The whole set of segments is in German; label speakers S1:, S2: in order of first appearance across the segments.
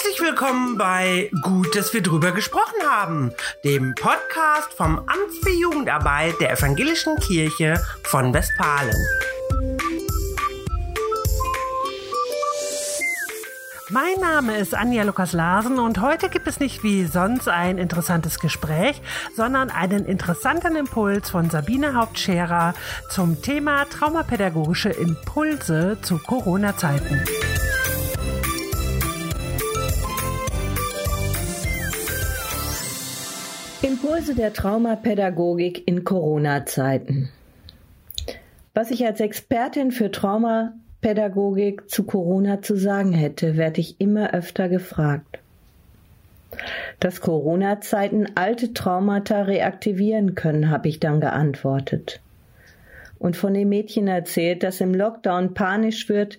S1: Herzlich willkommen bei Gut, dass wir drüber gesprochen haben, dem Podcast vom Amt für Jugendarbeit der Evangelischen Kirche von Westfalen. Mein Name ist Anja Lukas Larsen und heute gibt es nicht wie sonst ein interessantes Gespräch, sondern einen interessanten Impuls von Sabine Hauptscherer zum Thema traumapädagogische Impulse zu Corona-Zeiten.
S2: Impulse der Traumapädagogik in Corona-Zeiten. Was ich als Expertin für Traumapädagogik zu Corona zu sagen hätte, werde ich immer öfter gefragt. Dass Corona-Zeiten alte Traumata reaktivieren können, habe ich dann geantwortet. Und von dem Mädchen erzählt, das im Lockdown panisch wird,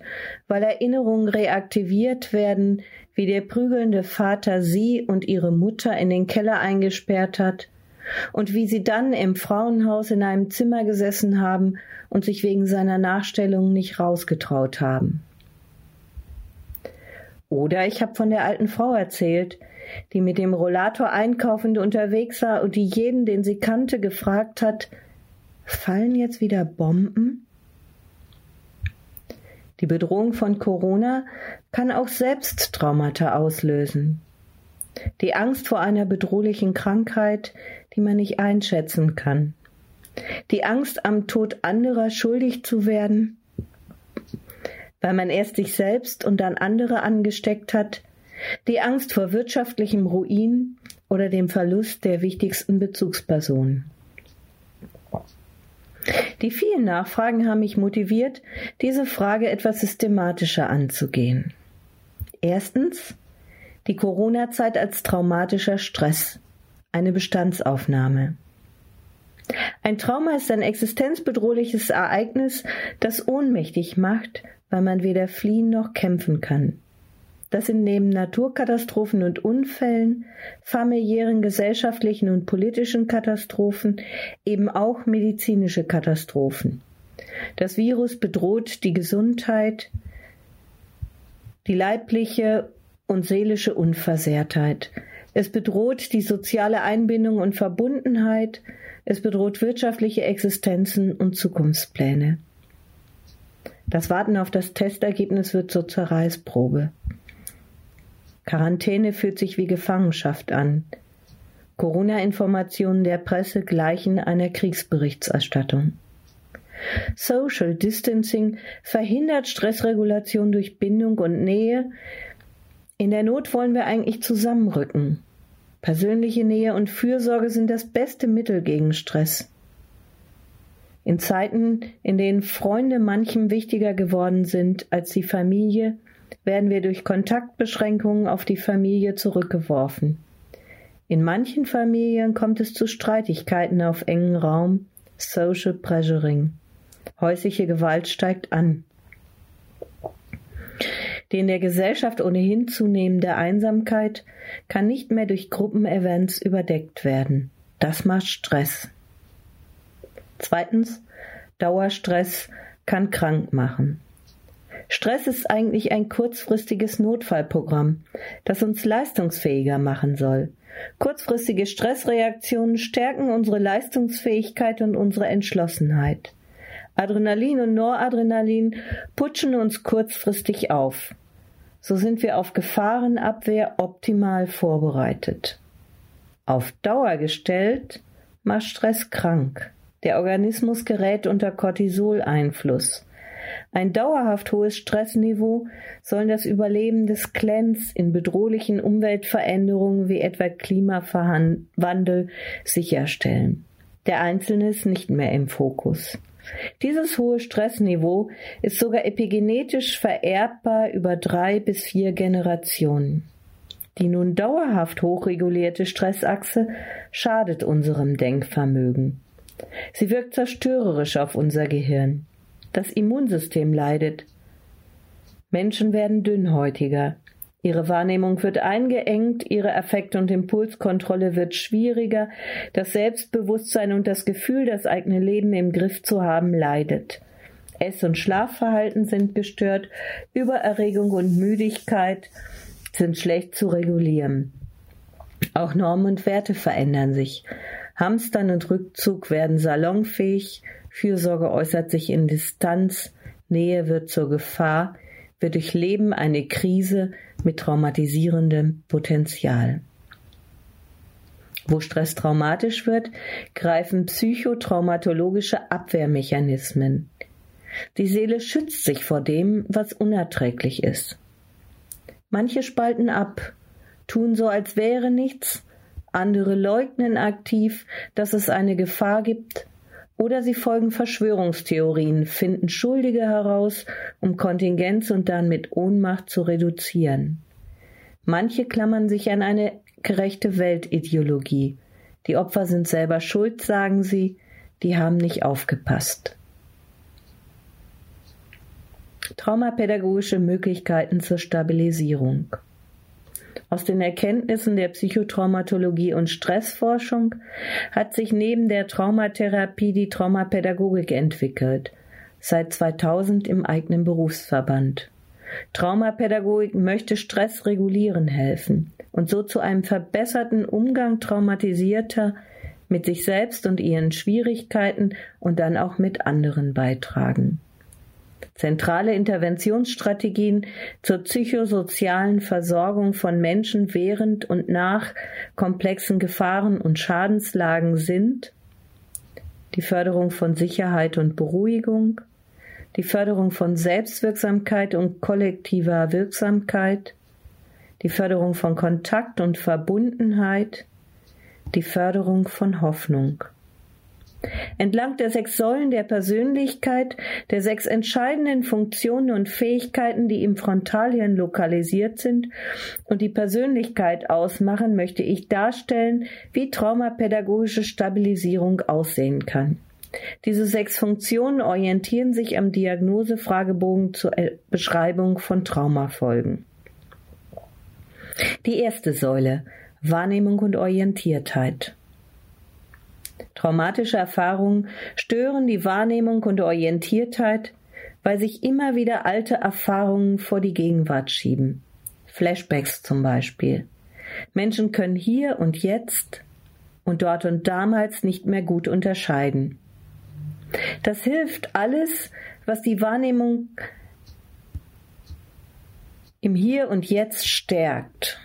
S2: weil Erinnerungen reaktiviert werden, wie der prügelnde Vater sie und ihre Mutter in den Keller eingesperrt hat und wie sie dann im Frauenhaus in einem Zimmer gesessen haben und sich wegen seiner Nachstellung nicht rausgetraut haben. Oder ich habe von der alten Frau erzählt, die mit dem Rollator einkaufend unterwegs war und die jeden, den sie kannte, gefragt hat, fallen jetzt wieder Bomben? Die Bedrohung von Corona kann auch selbst Traumata auslösen. Die Angst vor einer bedrohlichen Krankheit, die man nicht einschätzen kann. Die Angst am Tod anderer schuldig zu werden, weil man erst sich selbst und dann andere angesteckt hat. Die Angst vor wirtschaftlichem Ruin oder dem Verlust der wichtigsten Bezugspersonen. Die vielen Nachfragen haben mich motiviert, diese Frage etwas systematischer anzugehen. Erstens die Corona-Zeit als traumatischer Stress, eine Bestandsaufnahme. Ein Trauma ist ein existenzbedrohliches Ereignis, das ohnmächtig macht, weil man weder fliehen noch kämpfen kann. Das sind neben Naturkatastrophen und Unfällen, familiären, gesellschaftlichen und politischen Katastrophen eben auch medizinische Katastrophen. Das Virus bedroht die Gesundheit, die leibliche und seelische Unversehrtheit. Es bedroht die soziale Einbindung und Verbundenheit. Es bedroht wirtschaftliche Existenzen und Zukunftspläne. Das Warten auf das Testergebnis wird zur Zerreißprobe. Quarantäne fühlt sich wie Gefangenschaft an. Corona-Informationen der Presse gleichen einer Kriegsberichterstattung. Social Distancing verhindert Stressregulation durch Bindung und Nähe. In der Not wollen wir eigentlich zusammenrücken. Persönliche Nähe und Fürsorge sind das beste Mittel gegen Stress. In Zeiten, in denen Freunde manchem wichtiger geworden sind als die Familie, werden wir durch Kontaktbeschränkungen auf die Familie zurückgeworfen. In manchen Familien kommt es zu Streitigkeiten auf engen Raum, Social Pressuring. Häusliche Gewalt steigt an. Die in der Gesellschaft ohnehin zunehmende Einsamkeit kann nicht mehr durch Gruppenevents überdeckt werden. Das macht Stress. Zweitens, Dauerstress kann krank machen. Stress ist eigentlich ein kurzfristiges Notfallprogramm, das uns leistungsfähiger machen soll. Kurzfristige Stressreaktionen stärken unsere Leistungsfähigkeit und unsere Entschlossenheit. Adrenalin und Noradrenalin putschen uns kurzfristig auf. So sind wir auf Gefahrenabwehr optimal vorbereitet. Auf Dauer gestellt macht Stress krank. Der Organismus gerät unter Cortisol-Einfluss. Ein dauerhaft hohes Stressniveau soll das Überleben des Clans in bedrohlichen Umweltveränderungen wie etwa Klimawandel sicherstellen. Der Einzelne ist nicht mehr im Fokus. Dieses hohe Stressniveau ist sogar epigenetisch vererbbar über drei bis vier Generationen. Die nun dauerhaft hochregulierte Stressachse schadet unserem Denkvermögen. Sie wirkt zerstörerisch auf unser Gehirn. Das Immunsystem leidet. Menschen werden dünnhäutiger. Ihre Wahrnehmung wird eingeengt, ihre Affekt- und Impulskontrolle wird schwieriger, das Selbstbewusstsein und das Gefühl, das eigene Leben im Griff zu haben, leidet. Ess- und Schlafverhalten sind gestört, Übererregung und Müdigkeit sind schlecht zu regulieren. Auch Normen und Werte verändern sich. Hamstern und Rückzug werden salonfähig, Fürsorge äußert sich in Distanz, Nähe wird zur Gefahr, wir durchleben eine Krise mit traumatisierendem Potenzial. Wo Stress traumatisch wird, greifen psychotraumatologische Abwehrmechanismen. Die Seele schützt sich vor dem, was unerträglich ist. Manche spalten ab, tun so, als wäre nichts, andere leugnen aktiv, dass es eine Gefahr gibt, oder sie folgen Verschwörungstheorien, finden Schuldige heraus, um Kontingenz und dann mit Ohnmacht zu reduzieren. Manche klammern sich an eine gerechte Weltideologie. Die Opfer sind selber schuld, sagen sie, die haben nicht aufgepasst. Traumapädagogische Möglichkeiten zur Stabilisierung. Aus den Erkenntnissen der Psychotraumatologie und Stressforschung hat sich neben der Traumatherapie die Traumapädagogik entwickelt, seit 2000 im eigenen Berufsverband. Traumapädagogik möchte Stress regulieren helfen und so zu einem verbesserten Umgang traumatisierter mit sich selbst und ihren Schwierigkeiten und dann auch mit anderen beitragen. Zentrale Interventionsstrategien zur psychosozialen Versorgung von Menschen während und nach komplexen Gefahren und Schadenslagen sind die Förderung von Sicherheit und Beruhigung, die Förderung von Selbstwirksamkeit und kollektiver Wirksamkeit, die Förderung von Kontakt und Verbundenheit, die Förderung von Hoffnung. Entlang der sechs Säulen der Persönlichkeit, der sechs entscheidenden Funktionen und Fähigkeiten, die im Frontalhirn lokalisiert sind und die Persönlichkeit ausmachen, möchte ich darstellen, wie traumapädagogische Stabilisierung aussehen kann. Diese sechs Funktionen orientieren sich am Diagnosefragebogen zur Beschreibung von Traumafolgen. Die erste Säule Wahrnehmung und Orientiertheit. Traumatische Erfahrungen stören die Wahrnehmung und Orientiertheit, weil sich immer wieder alte Erfahrungen vor die Gegenwart schieben. Flashbacks zum Beispiel. Menschen können hier und jetzt und dort und damals nicht mehr gut unterscheiden. Das hilft alles, was die Wahrnehmung im Hier und Jetzt stärkt.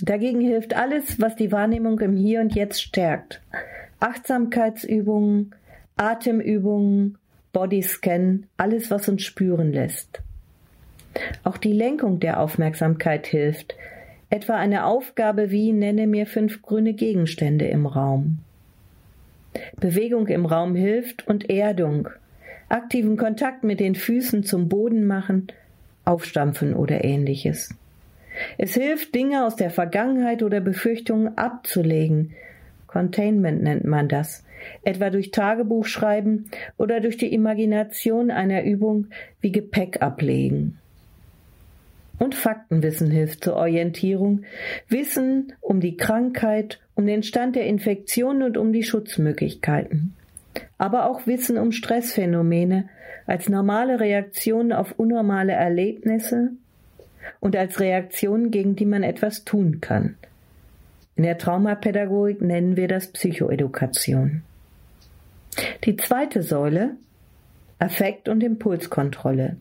S2: Dagegen hilft alles, was die Wahrnehmung im Hier und Jetzt stärkt. Achtsamkeitsübungen, Atemübungen, Bodyscan, alles, was uns spüren lässt. Auch die Lenkung der Aufmerksamkeit hilft, etwa eine Aufgabe wie nenne mir fünf grüne Gegenstände im Raum. Bewegung im Raum hilft und Erdung, aktiven Kontakt mit den Füßen zum Boden machen, aufstampfen oder ähnliches. Es hilft, Dinge aus der Vergangenheit oder Befürchtungen abzulegen. Containment nennt man das. Etwa durch Tagebuchschreiben oder durch die Imagination einer Übung wie Gepäck ablegen. Und Faktenwissen hilft zur Orientierung. Wissen um die Krankheit, um den Stand der Infektion und um die Schutzmöglichkeiten. Aber auch Wissen um Stressphänomene als normale Reaktion auf unnormale Erlebnisse und als Reaktion, gegen die man etwas tun kann. In der Traumapädagogik nennen wir das Psychoedukation. Die zweite Säule Affekt- und Impulskontrolle.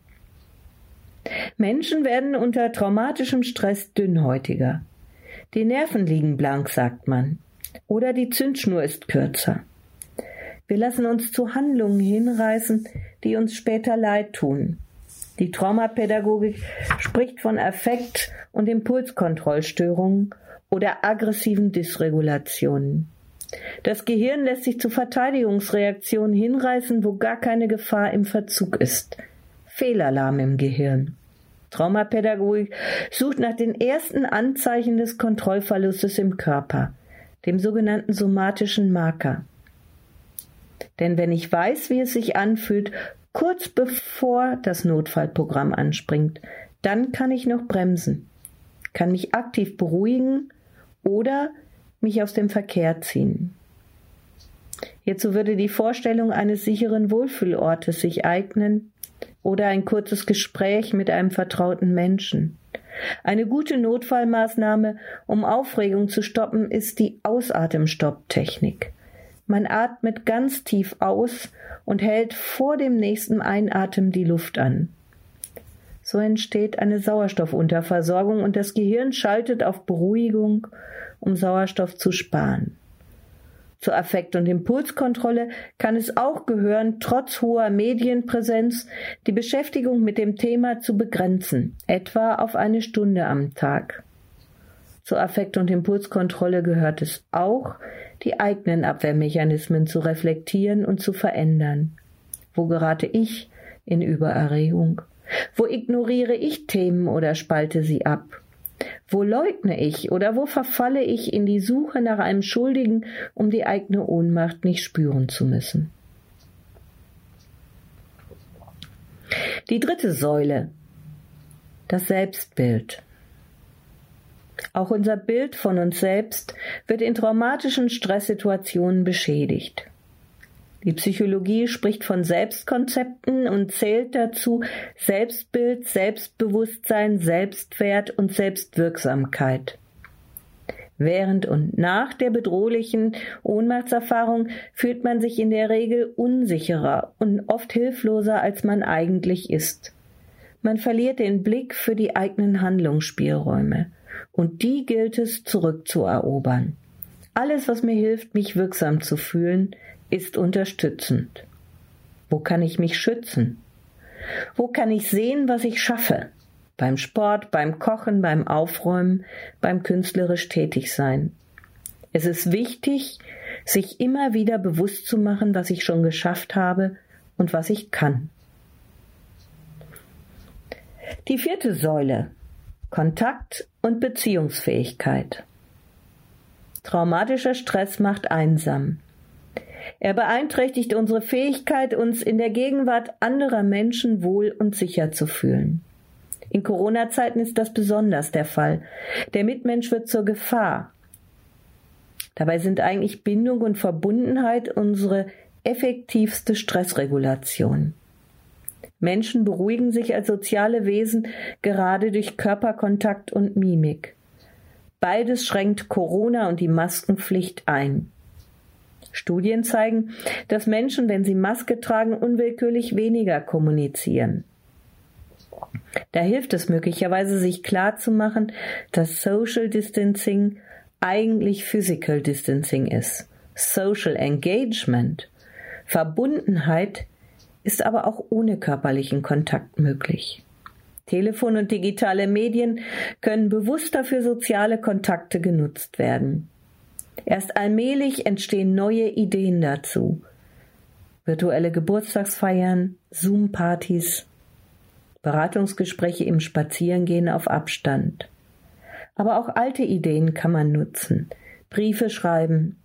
S2: Menschen werden unter traumatischem Stress dünnhäutiger. Die Nerven liegen blank, sagt man. Oder die Zündschnur ist kürzer. Wir lassen uns zu Handlungen hinreißen, die uns später leid tun. Die Traumapädagogik spricht von Affekt- und Impulskontrollstörungen oder aggressiven Dysregulationen. Das Gehirn lässt sich zu Verteidigungsreaktionen hinreißen, wo gar keine Gefahr im Verzug ist. Fehlalarm im Gehirn. Traumapädagogik sucht nach den ersten Anzeichen des Kontrollverlustes im Körper, dem sogenannten somatischen Marker. Denn wenn ich weiß, wie es sich anfühlt, kurz bevor das Notfallprogramm anspringt, dann kann ich noch bremsen, kann mich aktiv beruhigen oder mich aus dem Verkehr ziehen. Hierzu würde die Vorstellung eines sicheren Wohlfühlortes sich eignen oder ein kurzes Gespräch mit einem vertrauten Menschen. Eine gute Notfallmaßnahme, um Aufregung zu stoppen, ist die Ausatemstopptechnik. Man atmet ganz tief aus und hält vor dem nächsten Einatmen die Luft an. So entsteht eine Sauerstoffunterversorgung und das Gehirn schaltet auf Beruhigung, um Sauerstoff zu sparen. Zur Affekt- und Impulskontrolle kann es auch gehören, trotz hoher Medienpräsenz die Beschäftigung mit dem Thema zu begrenzen, etwa auf eine Stunde am Tag. Zur Affekt- und Impulskontrolle gehört es auch, die eigenen Abwehrmechanismen zu reflektieren und zu verändern. Wo gerate ich in Übererregung? Wo ignoriere ich Themen oder spalte sie ab? Wo leugne ich oder wo verfalle ich in die Suche nach einem Schuldigen, um die eigene Ohnmacht nicht spüren zu müssen? Die dritte Säule, das Selbstbild. Auch unser Bild von uns selbst wird in traumatischen Stresssituationen beschädigt. Die Psychologie spricht von Selbstkonzepten und zählt dazu Selbstbild, Selbstbewusstsein, Selbstwert und Selbstwirksamkeit. Während und nach der bedrohlichen Ohnmachtserfahrung fühlt man sich in der Regel unsicherer und oft hilfloser, als man eigentlich ist. Man verliert den Blick für die eigenen Handlungsspielräume, und die gilt es zurückzuerobern. Alles, was mir hilft, mich wirksam zu fühlen, ist unterstützend. Wo kann ich mich schützen? Wo kann ich sehen, was ich schaffe? Beim Sport, beim Kochen, beim Aufräumen, beim künstlerisch tätig sein. Es ist wichtig, sich immer wieder bewusst zu machen, was ich schon geschafft habe und was ich kann. Die vierte Säule Kontakt und Beziehungsfähigkeit. Traumatischer Stress macht einsam. Er beeinträchtigt unsere Fähigkeit, uns in der Gegenwart anderer Menschen wohl und sicher zu fühlen. In Corona-Zeiten ist das besonders der Fall. Der Mitmensch wird zur Gefahr. Dabei sind eigentlich Bindung und Verbundenheit unsere effektivste Stressregulation. Menschen beruhigen sich als soziale Wesen gerade durch Körperkontakt und Mimik. Beides schränkt Corona und die Maskenpflicht ein. Studien zeigen, dass Menschen, wenn sie Maske tragen, unwillkürlich weniger kommunizieren. Da hilft es möglicherweise, sich klar zu machen, dass Social Distancing eigentlich Physical Distancing ist. Social Engagement, Verbundenheit ist aber auch ohne körperlichen Kontakt möglich. Telefon und digitale Medien können bewusster für soziale Kontakte genutzt werden. Erst allmählich entstehen neue Ideen dazu. Virtuelle Geburtstagsfeiern, Zoom-Partys, Beratungsgespräche im Spazierengehen auf Abstand. Aber auch alte Ideen kann man nutzen. Briefe schreiben,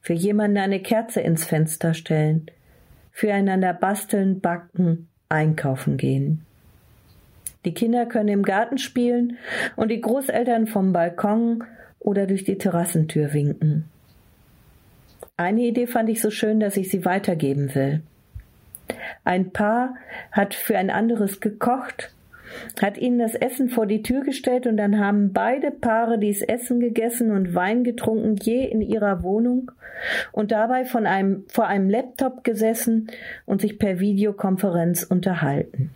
S2: für jemanden eine Kerze ins Fenster stellen, füreinander basteln, backen, einkaufen gehen. Die Kinder können im Garten spielen und die Großeltern vom Balkon oder durch die Terrassentür winken. Eine Idee fand ich so schön, dass ich sie weitergeben will. Ein Paar hat für ein anderes gekocht, hat ihnen das Essen vor die Tür gestellt und dann haben beide Paare dies Essen gegessen und Wein getrunken, je in ihrer Wohnung und dabei von einem, vor einem Laptop gesessen und sich per Videokonferenz unterhalten.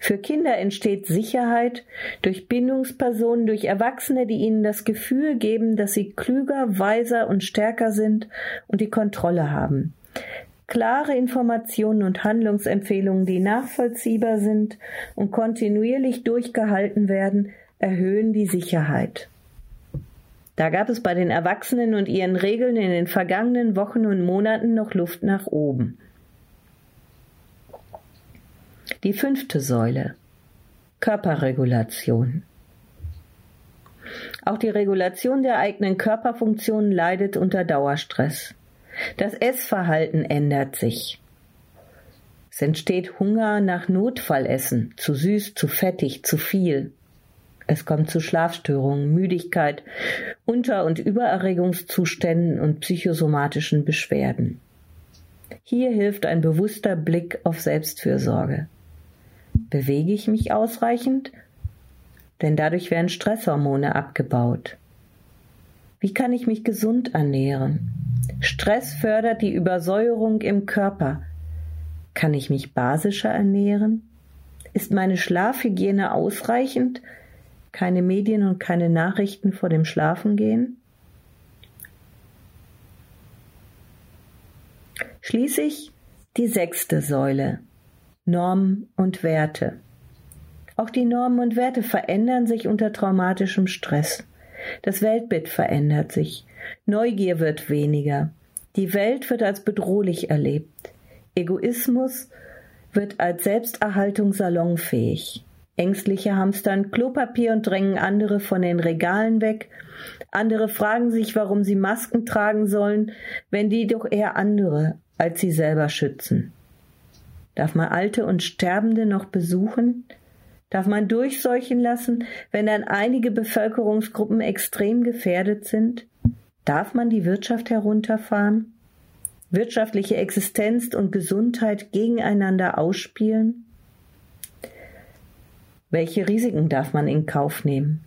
S2: Für Kinder entsteht Sicherheit durch Bindungspersonen, durch Erwachsene, die ihnen das Gefühl geben, dass sie klüger, weiser und stärker sind und die Kontrolle haben. Klare Informationen und Handlungsempfehlungen, die nachvollziehbar sind und kontinuierlich durchgehalten werden, erhöhen die Sicherheit. Da gab es bei den Erwachsenen und ihren Regeln in den vergangenen Wochen und Monaten noch Luft nach oben. Die fünfte Säule Körperregulation. Auch die Regulation der eigenen Körperfunktionen leidet unter Dauerstress. Das Essverhalten ändert sich. Es entsteht Hunger nach Notfallessen, zu süß, zu fettig, zu viel. Es kommt zu Schlafstörungen, Müdigkeit, Unter- und Übererregungszuständen und psychosomatischen Beschwerden. Hier hilft ein bewusster Blick auf Selbstfürsorge. Bewege ich mich ausreichend? Denn dadurch werden Stresshormone abgebaut. Wie kann ich mich gesund ernähren? Stress fördert die Übersäuerung im Körper. Kann ich mich basischer ernähren? Ist meine Schlafhygiene ausreichend? Keine Medien und keine Nachrichten vor dem Schlafengehen? Schließlich die sechste Säule. Normen und Werte. Auch die Normen und Werte verändern sich unter traumatischem Stress. Das Weltbild verändert sich. Neugier wird weniger. Die Welt wird als bedrohlich erlebt. Egoismus wird als Selbsterhaltung salonfähig. Ängstliche hamstern Klopapier und drängen andere von den Regalen weg. Andere fragen sich, warum sie Masken tragen sollen, wenn die doch eher andere als sie selber schützen. Darf man Alte und Sterbende noch besuchen? Darf man durchseuchen lassen, wenn dann einige Bevölkerungsgruppen extrem gefährdet sind? Darf man die Wirtschaft herunterfahren? Wirtschaftliche Existenz und Gesundheit gegeneinander ausspielen? Welche Risiken darf man in Kauf nehmen?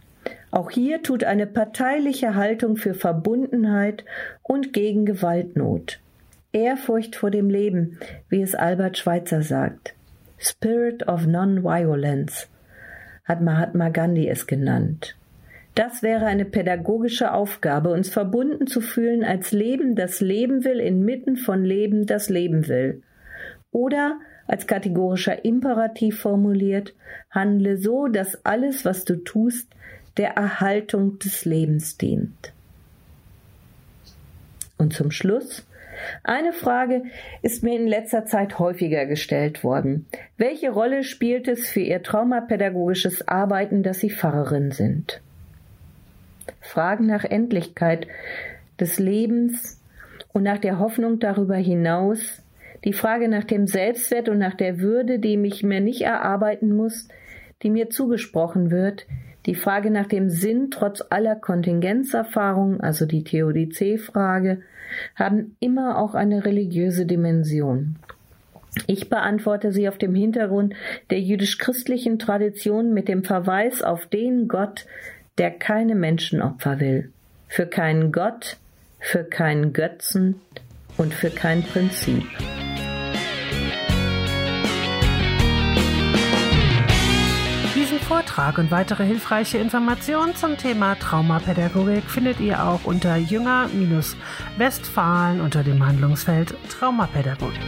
S2: Auch hier tut eine parteiliche Haltung für Verbundenheit und gegen Gewaltnot. Ehrfurcht vor dem Leben, wie es Albert Schweitzer sagt. Spirit of Non-Violence hat Mahatma Gandhi es genannt. Das wäre eine pädagogische Aufgabe, uns verbunden zu fühlen als Leben, das Leben will, inmitten von Leben, das Leben will. Oder als kategorischer Imperativ formuliert, handle so, dass alles, was du tust, der Erhaltung des Lebens dient. Und zum Schluss eine Frage ist mir in letzter Zeit häufiger gestellt worden. Welche Rolle spielt es für Ihr traumapädagogisches Arbeiten, dass Sie Pfarrerin sind? Fragen nach Endlichkeit des Lebens und nach der Hoffnung darüber hinaus, die Frage nach dem Selbstwert und nach der Würde, die mich mir nicht erarbeiten muss, die mir zugesprochen wird, die Frage nach dem Sinn trotz aller Kontingenzerfahrung, also die Theodizee-Frage, haben immer auch eine religiöse Dimension. Ich beantworte sie auf dem Hintergrund der jüdisch-christlichen Tradition mit dem Verweis auf den Gott, der keine Menschenopfer will. Für keinen Gott, für keinen Götzen und für kein Prinzip.
S1: Vortrag und weitere hilfreiche Informationen zum Thema Traumapädagogik findet ihr auch unter Jünger-Westfalen unter dem Handlungsfeld Traumapädagogik.